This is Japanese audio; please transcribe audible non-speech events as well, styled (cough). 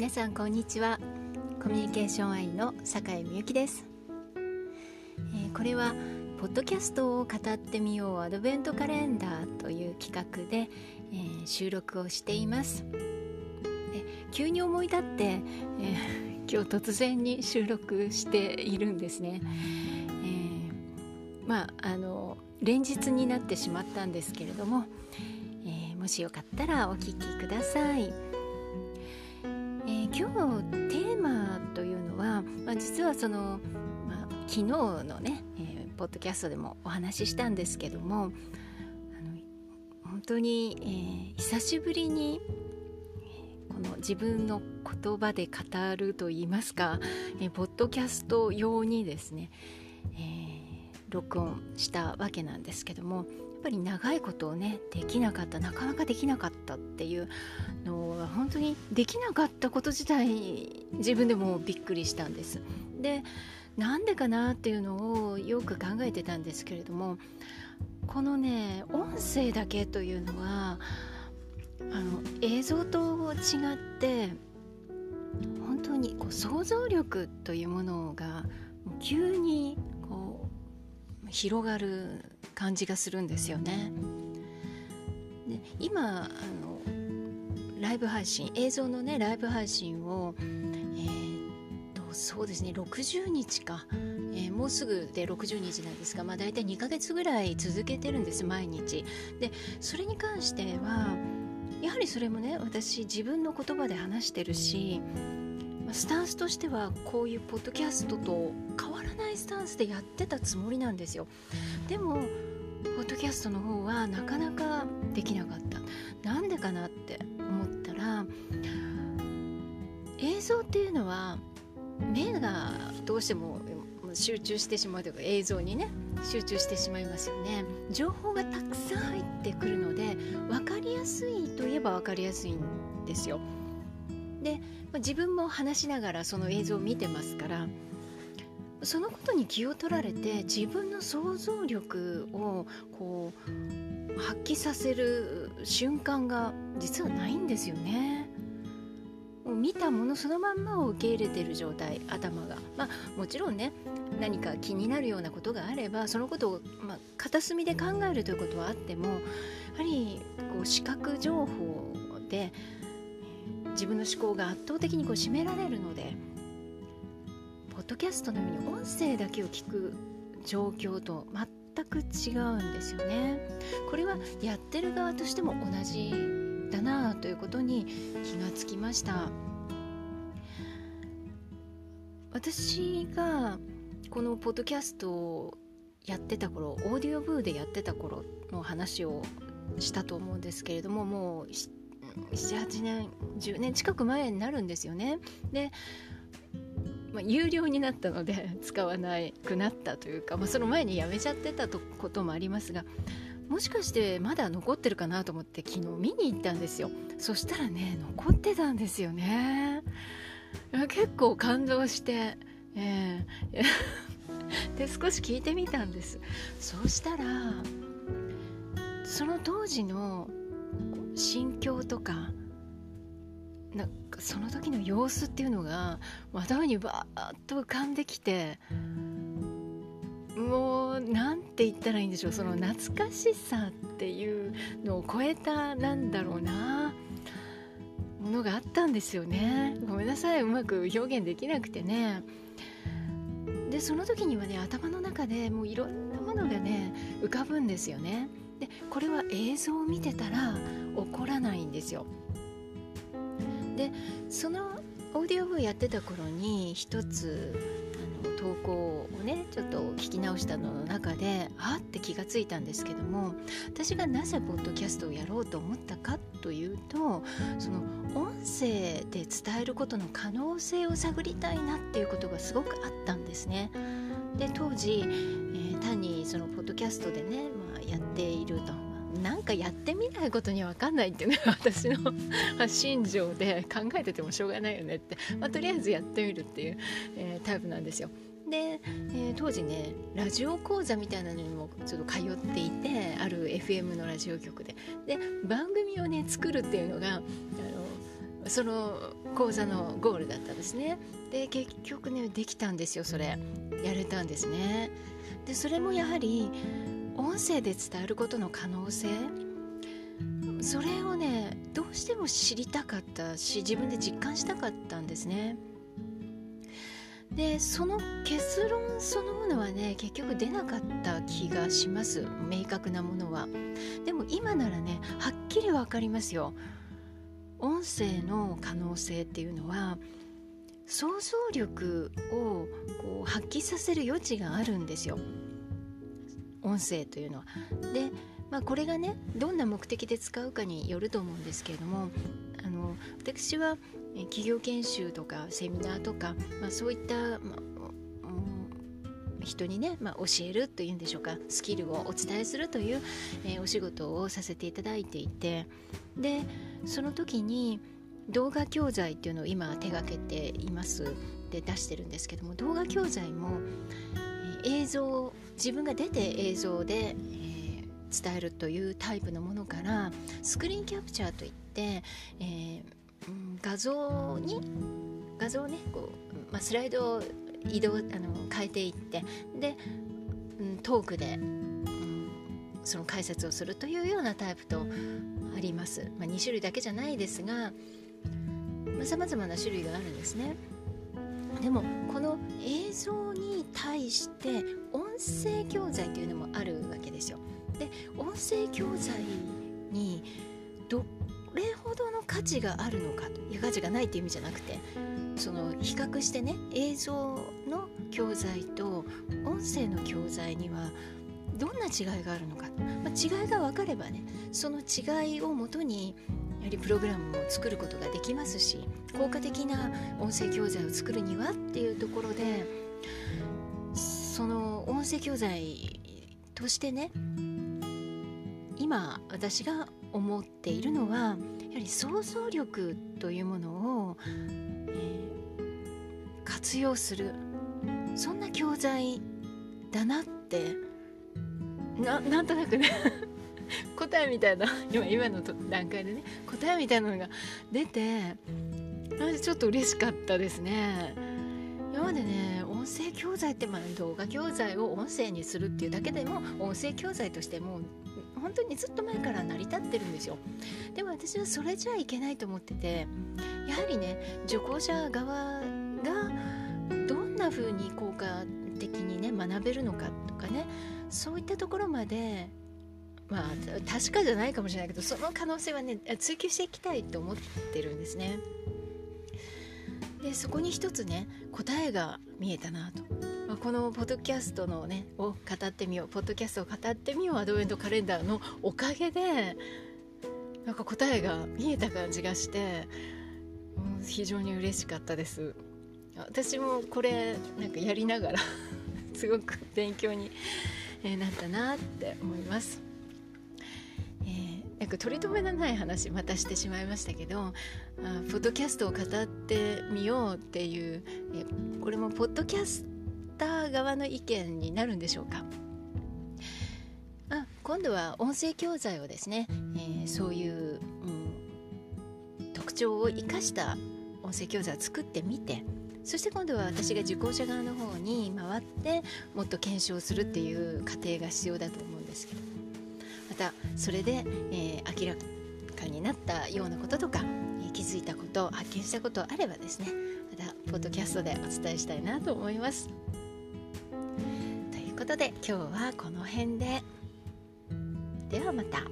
皆さんこんにちは。コミュニケーション愛の酒井美由紀です、えー、これはポッドキャストを語ってみようアドベントカレンダーという企画で、えー、収録をしています。急に思い立って、えー、(laughs) 今日突然に収録しているんですね、えまああの連日になってしまったんですけれども、えもしよかったらお聞きください。今日のテーマというのは、まあ、実はその、まあ、昨日のね、えー、ポッドキャストでもお話ししたんですけども本当に、えー、久しぶりにこの自分の言葉で語るといいますか、えー、ポッドキャスト用にですね、えー、録音したわけなんですけどもぱり長いことをねできなかったなかなかできなかったっていうのは本当にできなかったこと自体自分でもびっくりしたんです。でなんでかなっていうのをよく考えてたんですけれどもこのね音声だけというのはあの映像と違って本当にこう想像力というものが急にこう広がる感じがするんですよね。で今あのライブ配信映像のねライブ配信を、えー、とそうですね60日か、えー、もうすぐで60日なんですが、まあ、大体2ヶ月ぐらい続けてるんです毎日。でそれに関してはやはりそれもね私自分の言葉で話してるしスタンスとしてはこういうポッドキャストと変わらないスタンスでやってたつもりなんですよでもポッドキャストの方はなかなかできなかった。なんでかなって思ったら映像っていうのは目がどうしても集中してしまうというか映像にね集中してしまいますよね。情報がたくさん入ってくるので分かりやすいといえば分かりやすいんですよ。で、ま、自分も話しながらその映像を見てますからそのことに気を取られて自分の想像力をこう発揮させる瞬間が実はないんですよね。もう見たものそのまんまを受け入れてる状態頭が、まあ、もちろんね何か気になるようなことがあればそのことを、まあ、片隅で考えるということはあってもやはりこう視覚情報で自分の思考が圧倒的にこう占められるので。ポッドキャストのように音声だけを聞く状況と全く違うんですよね。これはやってる側としても同じだなということに気がつきました。私がこのポッドキャストをやってた頃オーディオブーでやってた頃の話をしたと思うんですけれどももう78年10年近く前になるんですよね。でまあ、有料になったので (laughs) 使わなくなったというか、まあ、その前にやめちゃってたとこともありますがもしかしてまだ残ってるかなと思って昨日見に行ったんですよ。そしたらね残ってたんですよね。結構感動して、えー、(laughs) で少し聞いてみたんです。そうしたらその当時の心境とかなんかその時の様子っていうのが頭にバーッと浮かんできてもう何て言ったらいいんでしょうその懐かしさっていうのを超えたなんだろうなものがあったんですよね。ごめんなさいうまく表現できなくてね。でその時にはね頭の中でもういろんなものがね浮かぶんですよね。でこれは映像を見てたら起こらないんですよ。でそのオーディオブーやってた頃に一つあの投稿をねちょっと聞き直したのの中であって気がついたんですけども私がなぜポッドキャストをやろうと思ったかというとその音声で伝えることの可能性を探りたいなっていうことがすごくあったんですね。で当時、えー、単にそのポッドキャストでね、まあ、やっているとなんかやってみないことには分かんないっていうのが (laughs) 私の心情で考えててもしょうがないよねって、まあ、とりあえずやってみるっていう、えー、タイプなんですよ。で、えー、当時ねラジオ講座みたいなのにもちょっと通っていてある FM のラジオ局で。で番組をね作るっていうのがあのその講座のゴールだったんですね。で結局ねできたんですよそれ。やれたんですね。でそれもやはり音声で伝えることの可能性？それをねどうしても知りたかったし自分で実感したかったんですね。でその結論そのものはね結局出なかった気がします。明確なものは。でも今ならねはっきり分かりますよ。音声の可能性っていうのは想像力をこう発揮させる余地があるんですよ。音声というのは。で、まあ、これがねどんな目的で使うかによると思うんですけれどもあの私は企業研修とかセミナーとか、まあ、そういった、まあ、人にね、まあ、教えるというんでしょうかスキルをお伝えするという、えー、お仕事をさせていただいていてでその時に動画教材っていうのを今手がけていますで出してるんですけども動画教材も、えー、映像自分が出て映像で、えー、伝えるというタイプのものからスクリーンキャプチャーといって、えー、画像に画像をねこう、まあ、スライドを移動あの変えていってで、うん、トークで、うん、その解説をするというようなタイプとあります、まあ、2種類だけじゃないですがさまざ、まな種類があるんですね。でもこの映像に対して音声教材というのもあるわけですよ。で音声教材にどれほどの価値があるのかという価値がないという意味じゃなくてその比較してね映像の教材と音声の教材にはどんな違いがあるのか、まあ、違いが分かればねその違いをもとにやはりプログラムを作ることができますし効果的な音声教材を作るにはっていうところでその音声教材としてね今私が思っているのはやはり想像力というものを、えー、活用するそんな教材だなってななんとなくね (laughs) 答えみたいな今今の段階でね答えみたいなのが出てちょっと嬉しかったですね。今までね音声教材ってまあ動画教材を音声にするっていうだけでも音声教材としても本当にずっと前から成り立ってるんですよでも私はそれじゃいけないと思っててやはりね受講者側がどんな風に効果的にね学べるのかとかねそういったところまでまあ確かじゃないかもしれないけどその可能性はね追求していきたいと思ってるんですね。でそこに一つね答えが見えたなと、まあ、このポッドキャストのねを語ってみようポッドキャストを語ってみようアドベントカレンダーのおかげでなんか答えが見えた感じがして、うん、非常に嬉しかったです。私もこれなんかやりながらすごく勉強になったなって思いますなんか取り留めのない話またしてしまいましたけどあポッドキャストを語ってみようっていうえこれもポッドキャスター側の意見になるんでしょうか？あ今度は音声教材をですね、えー、そういう、うん、特徴を生かした音声教材を作ってみてそして今度は私が受講者側の方に回ってもっと検証するっていう過程が必要だと思うんですけどたそれで、えー、明らかになったようなこととか、えー、気づいたこと発見したことあればですねまたポッドキャストでお伝えしたいなと思います。ということで今日はこの辺でではまた。